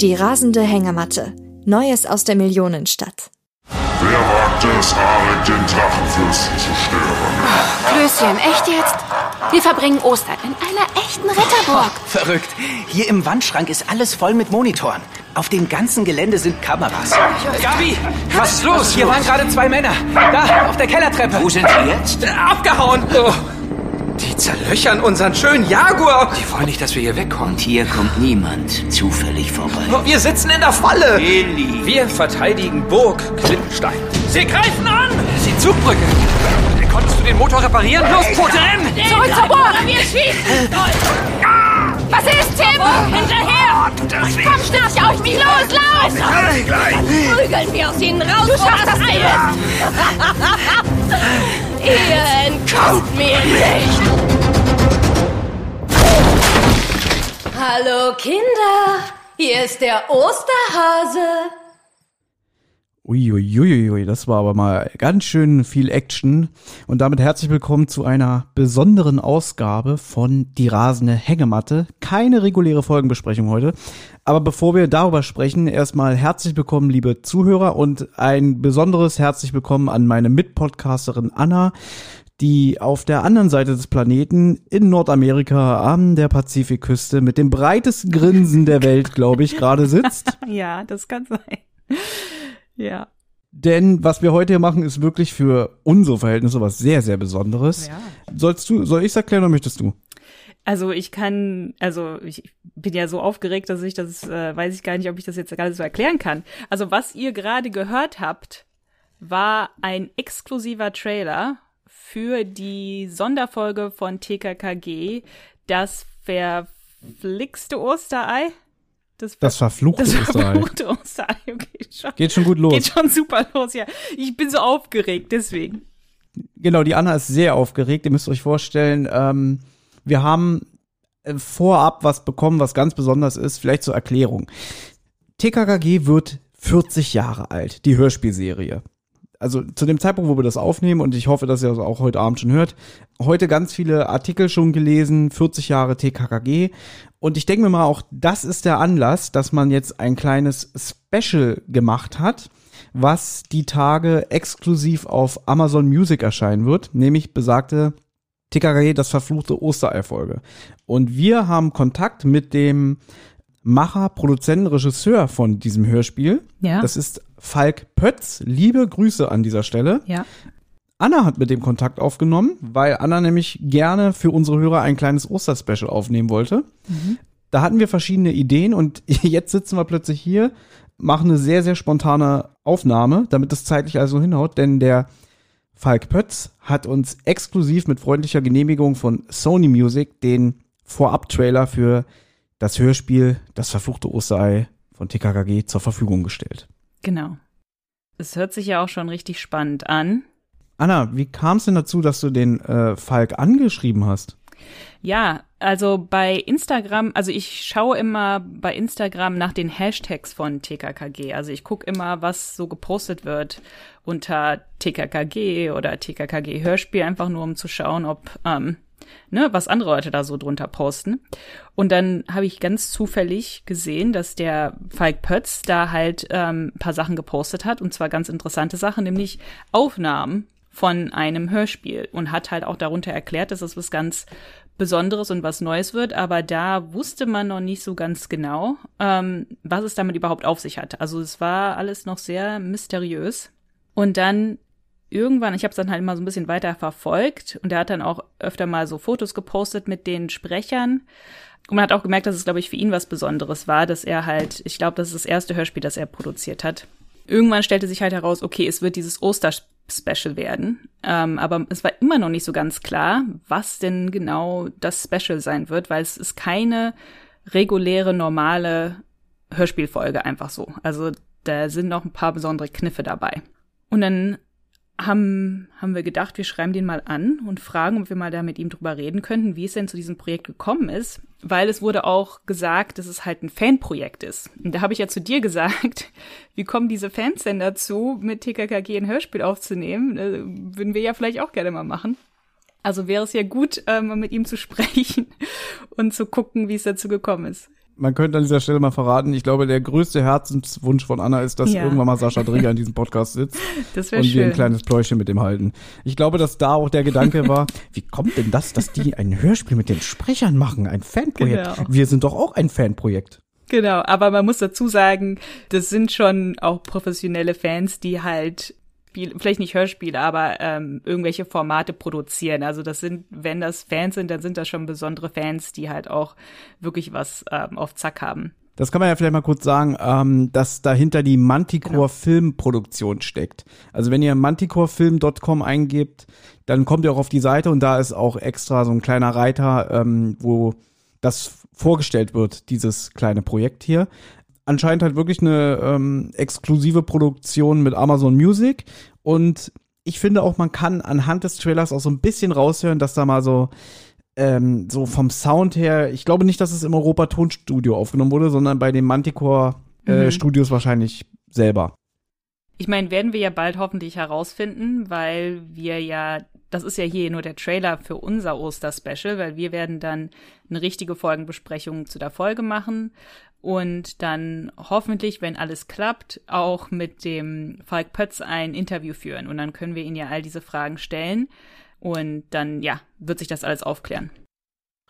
Die rasende Hängematte. Neues aus der Millionenstadt. Wer wagt es, Arik den Drachenfürsten zu stören? Klößchen, echt jetzt? Wir verbringen Ostern in einer echten Ritterburg. Verrückt. Hier im Wandschrank ist alles voll mit Monitoren. Auf dem ganzen Gelände sind Kameras. Gabi, was ist los? Hier waren gerade zwei Männer. Da, auf der Kellertreppe. Wo sind die jetzt? Abgehauen. Oh. Die zerlöchern unseren schönen Jaguar. Die wollen nicht, dass wir hier wegkommen. Und hier kommt niemand zufällig vorbei. Oh, Wir sitzen in der Falle. Eli. Wir verteidigen Burg Klippenstein. Sie greifen an. Die Zugbrücke. Konntest du den Motor reparieren? Los, Pfote, renn! Zurück zur Burg! Wir schießen! Was ist, Tim? Hinterher! Komm, schnarch euch nicht los! Lauf! Prügeln wir aus ihnen raus! Du schaffst das nicht! Ihr entkommt mir nicht! Hallo, Kinder! Hier ist der Osterhase! Uiuiuiui, das war aber mal ganz schön viel Action. Und damit herzlich willkommen zu einer besonderen Ausgabe von Die rasende Hängematte. Keine reguläre Folgenbesprechung heute. Aber bevor wir darüber sprechen, erstmal herzlich willkommen, liebe Zuhörer, und ein besonderes herzlich willkommen an meine Mitpodcasterin Anna, die auf der anderen Seite des Planeten in Nordamerika an der Pazifikküste mit dem breitesten Grinsen der Welt, glaube ich, gerade sitzt. Ja, das kann sein. Ja. Denn was wir heute hier machen, ist wirklich für unsere Verhältnisse was sehr, sehr Besonderes. Ja. Sollst du, soll ich es erklären oder möchtest du? Also ich kann, also ich bin ja so aufgeregt, dass ich das, äh, weiß ich gar nicht, ob ich das jetzt gerade so erklären kann. Also was ihr gerade gehört habt, war ein exklusiver Trailer für die Sonderfolge von TKKG, das verflixte Osterei. Das, Das verfluchte das Osterei. verfluchte Osterei, okay, schon. Geht schon gut los. Geht schon super los, ja. Ich bin so aufgeregt, deswegen. Genau, die Anna ist sehr aufgeregt. Ihr müsst euch vorstellen, ähm, wir haben äh, vorab was bekommen, was ganz besonders ist. Vielleicht zur Erklärung. TKKG wird 40 Jahre alt, die Hörspielserie. Also zu dem Zeitpunkt, wo wir das aufnehmen, und ich hoffe, dass ihr das auch heute Abend schon hört, heute ganz viele Artikel schon gelesen, 40 Jahre TKKG. Und ich denke mir mal, auch das ist der Anlass, dass man jetzt ein kleines Special gemacht hat, was die Tage exklusiv auf Amazon Music erscheinen wird, nämlich besagte TKKG, das verfluchte Osterei-Folge. Und wir haben Kontakt mit dem Macher, Produzenten, Regisseur von diesem Hörspiel. Ja. Das ist Falk Pötz. Liebe Grüße an dieser Stelle. Ja. Anna hat mit dem Kontakt aufgenommen, weil Anna nämlich gerne für unsere Hörer ein kleines Osterspecial aufnehmen wollte. Da hatten wir verschiedene Ideen und jetzt sitzen wir plötzlich hier, machen eine sehr, sehr spontane Aufnahme, damit das zeitlich also hinhaut, denn der Falk Pötz hat uns exklusiv mit freundlicher Genehmigung von Sony Music den Vorab-Trailer für das Hörspiel Das verfluchte Osterei von TKKG zur Verfügung gestellt. Genau. Es hört sich ja auch schon richtig spannend an. Anna, wie kam es denn dazu, dass du den äh, Falk angeschrieben hast? Ja, also bei Instagram, also ich schaue immer bei Instagram nach den Hashtags von TKKG. Also ich gucke immer, was so gepostet wird unter TKKG oder TKKG Hörspiel, einfach nur um zu schauen, ob ähm, ne, was andere Leute da so drunter posten. Und dann habe ich ganz zufällig gesehen, dass der Falk Pötz da halt ähm, paar Sachen gepostet hat, und zwar ganz interessante Sachen, nämlich Aufnahmen von einem Hörspiel und hat halt auch darunter erklärt, dass es was ganz Besonderes und was Neues wird, aber da wusste man noch nicht so ganz genau, ähm, was es damit überhaupt auf sich hat. Also es war alles noch sehr mysteriös. Und dann irgendwann, ich habe es dann halt mal so ein bisschen weiter verfolgt und er hat dann auch öfter mal so Fotos gepostet mit den Sprechern. Und man hat auch gemerkt, dass es, glaube ich, für ihn was Besonderes war, dass er halt, ich glaube, das ist das erste Hörspiel, das er produziert hat. irgendwann stellte sich halt heraus, okay, es wird dieses Oster-Special werden. Ähm, aber es war immer noch nicht so ganz klar, was denn genau das Special sein wird, weil es ist keine reguläre, normale Hörspielfolge einfach so. Also da sind noch ein paar besondere Kniffe dabei. Und dann haben, haben wir gedacht, wir schreiben den mal an und fragen, ob wir mal da mit ihm drüber reden könnten, wie es denn zu diesem Projekt gekommen ist. Weil es wurde auch gesagt, dass es halt ein Fanprojekt ist. Und da habe ich ja zu dir gesagt, wie kommen diese Fans denn dazu, mit TKKG ein Hörspiel aufzunehmen? Äh, würden wir ja vielleicht auch gerne mal machen. Also wäre es ja gut, mal mit ihm zu sprechen und zu gucken, wie es dazu gekommen ist man könnte an dieser Stelle mal verraten, ich glaube, der größte Herzenswunsch von Anna ist, dass ja. irgendwann mal Sascha Drieger in diesem Podcast sitzt das und schön. wir ein kleines Pläuschen mit dem halten. Ich glaube, dass da auch der Gedanke war, wie kommt denn das, dass die ein Hörspiel mit den Sprechern machen, ein Fanprojekt? Genau. Wir sind doch auch ein Fanprojekt. Genau, aber man muss dazu sagen, das sind schon auch professionelle Fans, die halt Spiel, vielleicht nicht Hörspiele, aber ähm, irgendwelche Formate produzieren. Also das sind, wenn das Fans sind, dann sind das schon besondere Fans, die halt auch wirklich was ähm, auf Zack haben. Das kann man ja vielleicht mal kurz sagen, ähm, dass dahinter die Manticore genau. Filmproduktion steckt. Also wenn ihr manticorefilm.com eingebt, dann kommt ihr auch auf die Seite und da ist auch extra so ein kleiner Reiter, ähm, wo das vorgestellt wird, dieses kleine Projekt hier anscheinend halt wirklich eine ähm, exklusive Produktion mit Amazon Music. Und ich finde auch, man kann anhand des Trailers auch so ein bisschen raushören, dass da mal so, ähm, so vom Sound her, ich glaube nicht, dass es im Europa Tonstudio aufgenommen wurde, sondern bei den Manticore äh, mhm. Studios wahrscheinlich selber. Ich meine, werden wir ja bald hoffentlich herausfinden, weil wir ja, das ist ja hier nur der Trailer für unser Oster-Special, weil wir werden dann eine richtige Folgenbesprechung zu der Folge machen und dann hoffentlich, wenn alles klappt, auch mit dem Falk Pötz ein Interview führen. Und dann können wir ihn ja all diese Fragen stellen und dann, ja, wird sich das alles aufklären.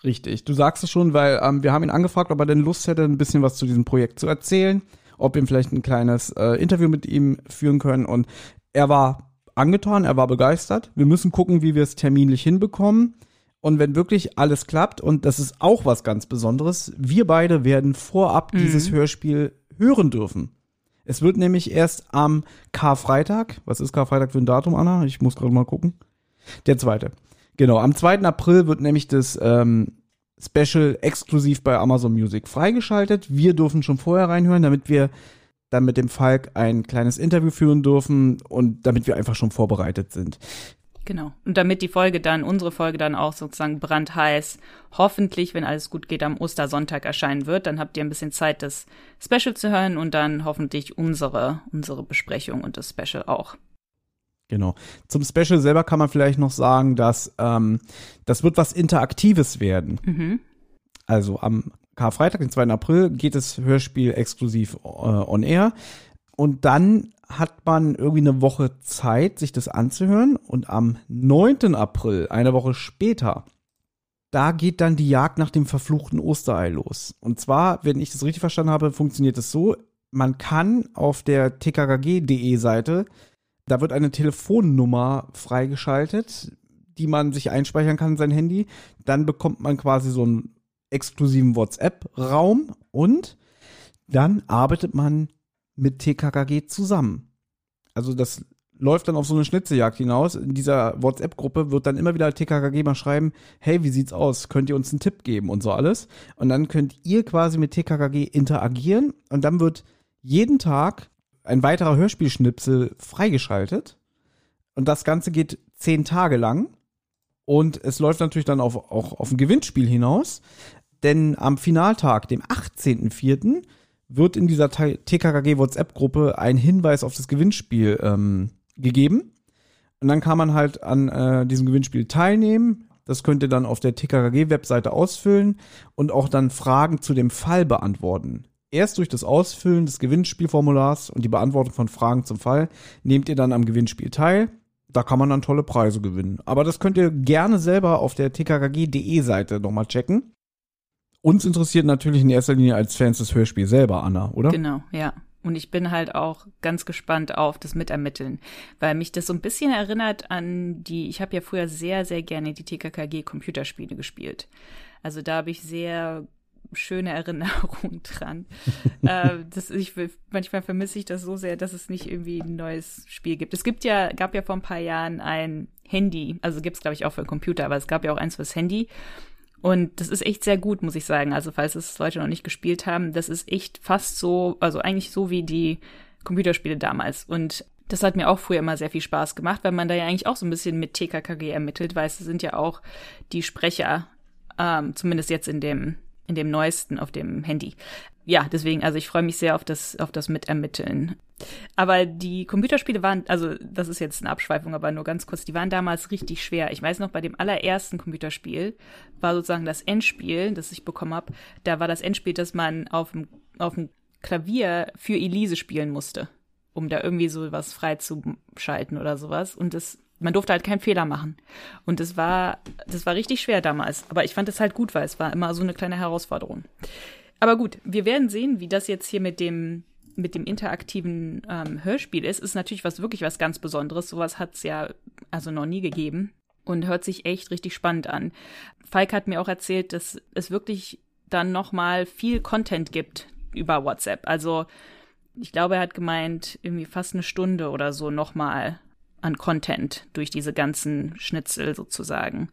Richtig, du sagst es schon, weil ähm, wir haben ihn angefragt, ob er denn Lust hätte, ein bisschen was zu diesem Projekt zu erzählen, ob wir vielleicht ein kleines äh, Interview mit ihm führen können. Und er war angetan, er war begeistert. Wir müssen gucken, wie wir es terminlich hinbekommen. Und wenn wirklich alles klappt, und das ist auch was ganz Besonderes, wir beide werden vorab mhm. dieses Hörspiel hören dürfen. Es wird nämlich erst am Karfreitag, was ist Karfreitag für ein Datum, Anna? Ich muss gerade mal gucken. Der zweite. Genau, am 2. April wird nämlich das ähm, Special exklusiv bei Amazon Music freigeschaltet. Wir dürfen schon vorher reinhören, damit wir dann mit dem Falk ein kleines Interview führen dürfen und damit wir einfach schon vorbereitet sind. Genau. Und damit die Folge dann, unsere Folge dann auch sozusagen brandheiß, hoffentlich, wenn alles gut geht, am Ostersonntag erscheinen wird, dann habt ihr ein bisschen Zeit, das Special zu hören und dann hoffentlich unsere, unsere Besprechung und das Special auch. Genau. Zum Special selber kann man vielleicht noch sagen, dass ähm, das wird was Interaktives werden. Mhm. Also am Karfreitag, den 2. April, geht das Hörspiel exklusiv äh, on air. Und dann hat man irgendwie eine Woche Zeit, sich das anzuhören. Und am 9. April, eine Woche später, da geht dann die Jagd nach dem verfluchten Osterei los. Und zwar, wenn ich das richtig verstanden habe, funktioniert es so, man kann auf der tkkg.de Seite, da wird eine Telefonnummer freigeschaltet, die man sich einspeichern kann in sein Handy. Dann bekommt man quasi so einen exklusiven WhatsApp-Raum und dann arbeitet man mit TKKG zusammen. Also das läuft dann auf so eine Schnitzejagd hinaus. In dieser WhatsApp-Gruppe wird dann immer wieder TKKG mal schreiben, hey, wie sieht's aus? Könnt ihr uns einen Tipp geben und so alles? Und dann könnt ihr quasi mit TKKG interagieren und dann wird jeden Tag ein weiterer Hörspielschnipsel freigeschaltet. Und das Ganze geht zehn Tage lang. Und es läuft natürlich dann auf, auch auf ein Gewinnspiel hinaus. Denn am Finaltag, dem 18.04., wird in dieser TKKG WhatsApp-Gruppe ein Hinweis auf das Gewinnspiel ähm, gegeben. Und dann kann man halt an äh, diesem Gewinnspiel teilnehmen. Das könnt ihr dann auf der TKKG-Webseite ausfüllen und auch dann Fragen zu dem Fall beantworten. Erst durch das Ausfüllen des Gewinnspielformulars und die Beantwortung von Fragen zum Fall nehmt ihr dann am Gewinnspiel teil. Da kann man dann tolle Preise gewinnen. Aber das könnt ihr gerne selber auf der tkkg.de Seite nochmal checken. Uns interessiert natürlich in erster Linie als Fans das Hörspiel selber, Anna, oder? Genau, ja. Und ich bin halt auch ganz gespannt auf das Mitermitteln, weil mich das so ein bisschen erinnert an die, ich habe ja früher sehr, sehr gerne die TKKG Computerspiele gespielt. Also da habe ich sehr schöne Erinnerung dran. äh, das, ich, manchmal vermisse ich das so sehr, dass es nicht irgendwie ein neues Spiel gibt. Es gibt ja, gab ja vor ein paar Jahren ein Handy, also gibt es glaube ich auch für Computer, aber es gab ja auch eins fürs Handy. Und das ist echt sehr gut, muss ich sagen. Also falls es Leute noch nicht gespielt haben, das ist echt fast so, also eigentlich so wie die Computerspiele damals. Und das hat mir auch früher immer sehr viel Spaß gemacht, weil man da ja eigentlich auch so ein bisschen mit TKKG ermittelt, weil es sind ja auch die Sprecher, ähm, zumindest jetzt in dem in dem neuesten auf dem Handy. Ja, deswegen, also ich freue mich sehr auf das, auf das Mitermitteln. Aber die Computerspiele waren, also das ist jetzt eine Abschweifung, aber nur ganz kurz, die waren damals richtig schwer. Ich weiß noch, bei dem allerersten Computerspiel war sozusagen das Endspiel, das ich bekommen habe, da war das Endspiel, dass man auf dem, auf dem Klavier für Elise spielen musste, um da irgendwie so was freizuschalten oder sowas. Und das man durfte halt keinen Fehler machen. Und das war, das war richtig schwer damals. Aber ich fand es halt gut, weil es war immer so eine kleine Herausforderung. Aber gut, wir werden sehen, wie das jetzt hier mit dem, mit dem interaktiven ähm, Hörspiel ist. Ist natürlich was wirklich was ganz Besonderes. Sowas hat es ja also noch nie gegeben. Und hört sich echt richtig spannend an. Falk hat mir auch erzählt, dass es wirklich dann noch mal viel Content gibt über WhatsApp. Also ich glaube, er hat gemeint, irgendwie fast eine Stunde oder so noch mal an Content durch diese ganzen Schnitzel sozusagen.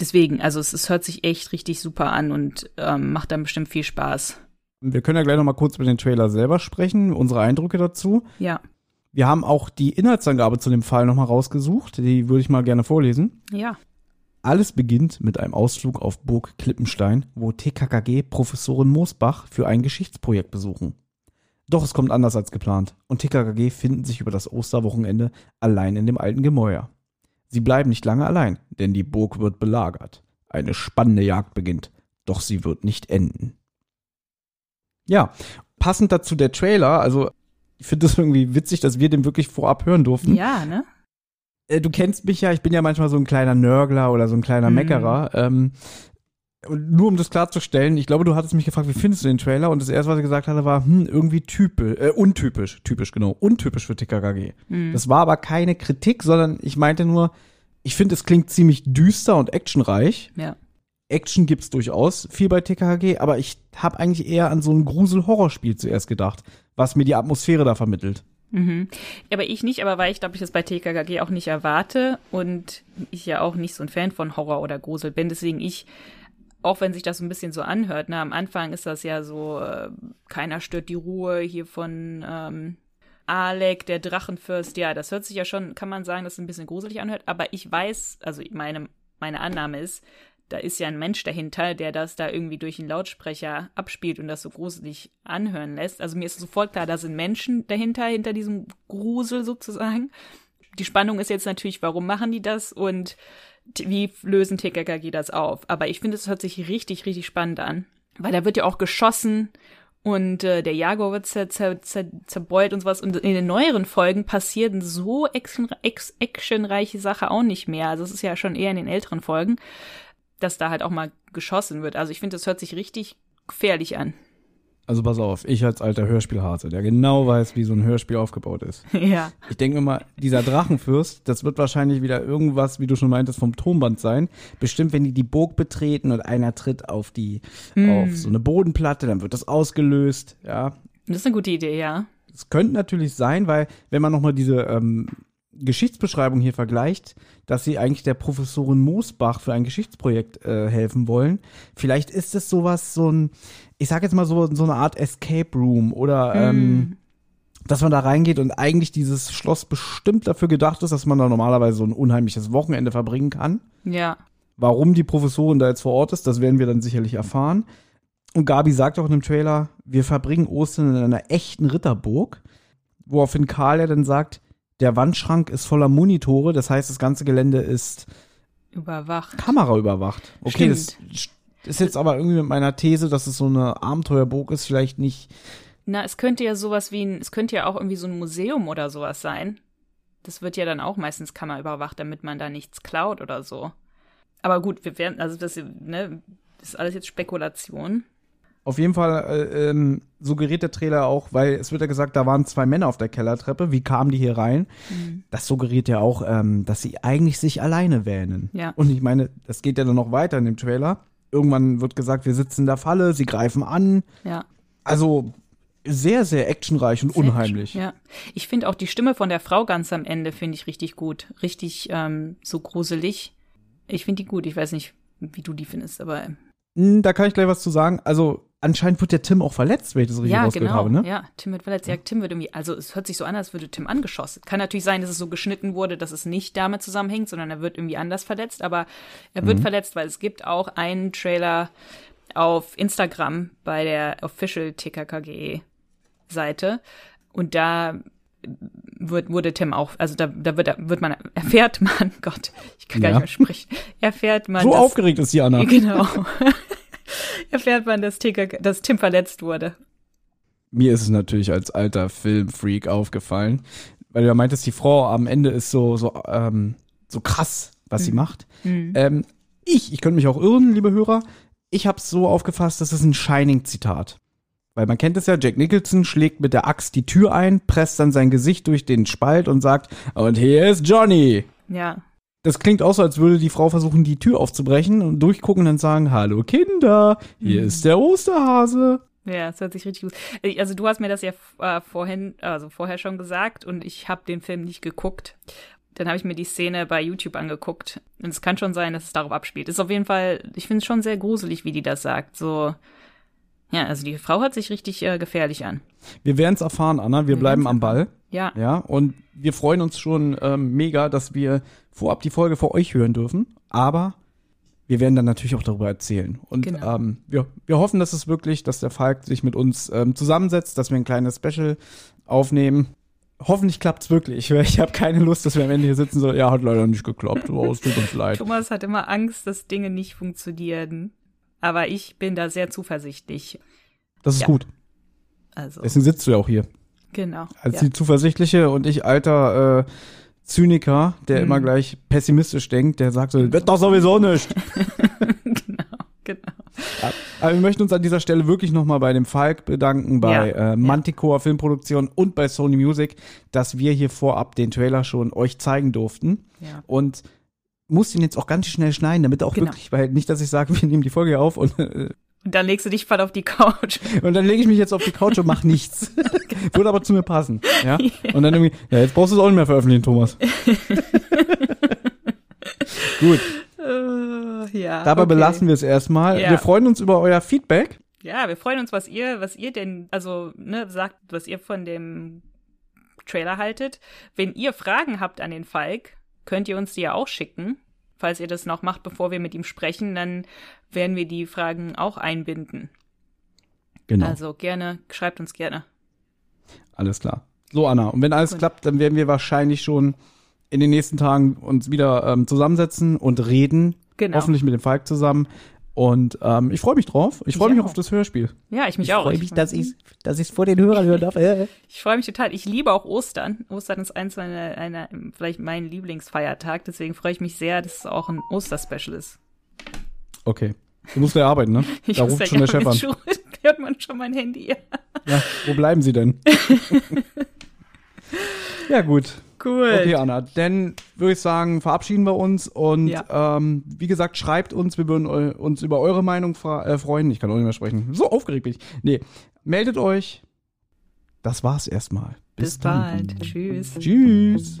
Deswegen, also es, es hört sich echt richtig super an und ähm, macht dann bestimmt viel Spaß. Wir können ja gleich noch mal kurz über den Trailer selber sprechen, unsere Eindrücke dazu. Ja. Wir haben auch die Inhaltsangabe zu dem Fall noch mal rausgesucht. Die würde ich mal gerne vorlesen. Ja. Alles beginnt mit einem Ausflug auf Burg Klippenstein, wo TKKG Professorin Moosbach für ein Geschichtsprojekt besuchen. Doch es kommt anders als geplant und TKKG finden sich über das Osterwochenende allein in dem alten Gemäuer. Sie bleiben nicht lange allein, denn die Burg wird belagert. Eine spannende Jagd beginnt, doch sie wird nicht enden. Ja, passend dazu der Trailer, also ich finde das irgendwie witzig, dass wir den wirklich vorab hören durften. Ja, ne? Äh, du kennst mich ja, ich bin ja manchmal so ein kleiner Nörgler oder so ein kleiner Mhm. Meckerer. Ähm, und nur um das klarzustellen, ich glaube, du hattest mich gefragt, wie findest du den Trailer? Und das erste, was ich gesagt hatte, war, hm, irgendwie typisch, äh, untypisch, typisch, genau, untypisch für TKKG. Mhm. Das war aber keine Kritik, sondern ich meinte nur, ich finde, es klingt ziemlich düster und actionreich. Ja. Action gibt's durchaus viel bei TKKG, aber ich habe eigentlich eher an so ein Grusel-Horrorspiel zuerst gedacht, was mir die Atmosphäre da vermittelt. Mhm. Aber ich nicht, aber weil ich glaube, ich das bei TKKG auch nicht erwarte und ich ja auch nicht so ein Fan von Horror oder Grusel bin, deswegen ich, auch wenn sich das ein bisschen so anhört, ne, am Anfang ist das ja so, äh, keiner stört die Ruhe hier von ähm, Alec, der Drachenfürst, ja, das hört sich ja schon, kann man sagen, dass es ein bisschen gruselig anhört, aber ich weiß, also meine, meine Annahme ist, da ist ja ein Mensch dahinter, der das da irgendwie durch einen Lautsprecher abspielt und das so gruselig anhören lässt. Also mir ist sofort klar, da sind Menschen dahinter, hinter diesem Grusel sozusagen. Die Spannung ist jetzt natürlich, warum machen die das und wie lösen TKKG das auf? Aber ich finde, es hört sich richtig, richtig spannend an, weil da wird ja auch geschossen und äh, der Jaguar wird zer, zer, zer, zerbeult und sowas. Und in den neueren Folgen passieren so action, actionreiche Sachen auch nicht mehr. Also es ist ja schon eher in den älteren Folgen, dass da halt auch mal geschossen wird. Also ich finde, das hört sich richtig gefährlich an. Also pass auf, ich als alter Hörspielhase, der genau weiß, wie so ein Hörspiel aufgebaut ist. ja. Ich denke mal, dieser Drachenfürst, das wird wahrscheinlich wieder irgendwas, wie du schon meintest, vom Tonband sein. Bestimmt, wenn die die Burg betreten und einer tritt auf die, auf so eine Bodenplatte, dann wird das ausgelöst, ja. Das ist eine gute Idee, ja. Es könnte natürlich sein, weil, wenn man nochmal diese ähm, Geschichtsbeschreibung hier vergleicht, dass sie eigentlich der Professorin Moosbach für ein Geschichtsprojekt äh, helfen wollen. Vielleicht ist es sowas, so ein, ich sag jetzt mal so, so eine Art Escape Room oder ähm, dass man da reingeht und eigentlich dieses Schloss bestimmt dafür gedacht ist, dass man da normalerweise so ein unheimliches Wochenende verbringen kann. Ja. Warum die Professorin da jetzt vor Ort ist, das werden wir dann sicherlich erfahren. Und Gabi sagt auch in dem Trailer, wir verbringen Ostern in einer echten Ritterburg, woraufhin Karl ja dann sagt, der Wandschrank ist voller Monitore, das heißt, das ganze Gelände ist Überwacht. kameraüberwacht. Okay, das Stimmt. Ist jetzt aber irgendwie mit meiner These, dass es so eine Abenteuerburg ist, vielleicht nicht. Na, es könnte ja sowas wie ein, es könnte ja auch irgendwie so ein Museum oder sowas sein. Das wird ja dann auch meistens kammerüberwacht, damit man da nichts klaut oder so. Aber gut, wir werden, also das, ne, das ist alles jetzt Spekulation. Auf jeden Fall äh, ähm, suggeriert der Trailer auch, weil es wird ja gesagt, da waren zwei Männer auf der Kellertreppe. Wie kamen die hier rein? Das suggeriert ja auch, ähm, dass sie eigentlich sich alleine wähnen. Ja. Und ich meine, das geht ja dann noch weiter in dem Trailer. Irgendwann wird gesagt, wir sitzen in der Falle, sie greifen an. Ja. Also sehr, sehr actionreich und unheimlich. Ja. Ich finde auch die Stimme von der Frau ganz am Ende, finde ich richtig gut. Richtig ähm, so gruselig. Ich finde die gut. Ich weiß nicht, wie du die findest, aber. Hm, Da kann ich gleich was zu sagen. Also anscheinend wird der Tim auch verletzt, wenn ich das richtig Ja, rausgehört genau. habe, ne? Ja, Tim wird verletzt. Ja, Tim wird irgendwie, also es hört sich so an, als würde Tim angeschossen. Kann natürlich sein, dass es so geschnitten wurde, dass es nicht damit zusammenhängt, sondern er wird irgendwie anders verletzt. Aber er Mhm. wird verletzt, weil es gibt auch einen Trailer auf Instagram bei der Official TKKG Seite und da wird, wurde Tim auch, also da, da wird, wird man, erfährt man, Gott, ich kann gar Ja. nicht mehr sprechen, erfährt man, So dass- aufgeregt ist die Anna. Genau. erfährt man, dass, TK, dass Tim verletzt wurde. Mir ist es natürlich als alter Filmfreak aufgefallen, weil du ja meintest, die Frau am Ende ist so, so, ähm, so krass, was Mhm. sie macht. Ähm, ich, ich könnte mich auch irren, liebe Hörer, ich habe es so aufgefasst, das ist ein Shining-Zitat. Weil man kennt es ja, Jack Nicholson schlägt mit der Axt die Tür ein, presst dann sein Gesicht durch den Spalt und sagt, und hier ist Johnny. Ja, Das klingt auch so, als würde die Frau versuchen, die Tür aufzubrechen und durchgucken und dann sagen, hallo Kinder, hier ist der Osterhase. Ja, das hört sich richtig gut. Ich- Also du hast mir das ja äh, vorhin, also vorher schon gesagt und ich habe den Film nicht geguckt. Dann habe ich mir die Szene bei YouTube angeguckt und es kann schon sein, dass es darauf abspielt. Ist auf jeden Fall, ich finde es schon sehr gruselig, wie die das sagt. So, ja, also die Frau hört sich richtig äh, gefährlich an. Wir werden es erfahren, Anna, wir bleiben am Ball. Ja, Ja, und wir freuen uns schon ähm, mega, dass wir vorab die Folge vor euch hören dürfen. Aber wir werden dann natürlich auch darüber erzählen. Und Genau. ähm, wir, wir hoffen, dass es wirklich, dass der Falk sich mit uns ähm, zusammensetzt, dass wir ein kleines Special aufnehmen. Hoffentlich klappt's wirklich, weil ich habe keine Lust, dass wir am Ende hier sitzen so, ja, hat leider nicht geklappt, oh, es tut uns leid. Thomas hat immer Angst, dass Dinge nicht funktionieren. Aber ich bin da sehr zuversichtlich. Das ist Ja. gut. Also, Deswegen sitzt du ja auch hier. Genau. Als ja. die Zuversichtliche und ich alter äh, Zyniker, der Mhm. immer gleich pessimistisch denkt, der sagt so, wird doch sowieso nicht. genau, genau. Aber wir möchten uns an dieser Stelle wirklich nochmal bei dem Falk bedanken, bei Ja, äh, Manticore Filmproduktion und bei Sony Music, dass wir hier vorab den Trailer schon euch zeigen durften. Ja. Und muss den jetzt auch ganz schnell schneiden, damit auch Genau. wirklich, weil nicht, dass ich sage, wir nehmen die Folge hier auf und, äh, Und dann legst du dich voll auf die Couch. und dann lege ich mich jetzt auf die Couch und mache nichts. Würde aber zu mir passen. Ja? Und dann irgendwie, ja, jetzt brauchst du es auch nicht mehr veröffentlichen, Thomas. Gut, Äh, ja. dabei okay. belassen wir es erstmal. Ja. Wir freuen uns über euer Feedback. Ja, wir freuen uns, was ihr, was ihr denn, also, ne, sagt, was ihr von dem Trailer haltet. Wenn ihr Fragen habt an den Falk, könnt ihr uns die ja auch schicken. Falls ihr das noch macht, bevor wir mit ihm sprechen, dann werden wir die Fragen auch einbinden. Genau. Also gerne, schreibt uns gerne. Alles klar. So, Anna, und wenn alles Gut. klappt, dann werden wir wahrscheinlich schon in den nächsten Tagen uns wieder ähm, zusammensetzen und reden. Genau. Hoffentlich mit dem Falk zusammen. Und ähm, ich freue mich drauf. Ich freue Ich mich auch auf das Hörspiel. Ja, ich mich ich auch. freue mich, dass ich dass ich es vor den Hörern hören darf. Äh. Ich freue mich total. Ich liebe auch Ostern. Ostern ist eins meiner, einer, vielleicht mein Lieblingsfeiertag. Deswegen freue ich mich sehr, dass es auch ein Osterspecial ist. Okay. Du musst ja arbeiten, ne? Ich da ruft schon der Chef an. Hört man schon mein Handy? Ja, wo bleiben sie denn? ja, gut. Cool. Okay, Anna, dann würde ich sagen, verabschieden wir uns und Ja. ähm, wie gesagt, schreibt uns, wir würden uns über eure Meinung äh, freuen. Ich kann auch nicht mehr sprechen. So aufgeregt bin ich. Nee, meldet euch. Das war's erstmal. Bis dann. bald. Tschüss. Tschüss.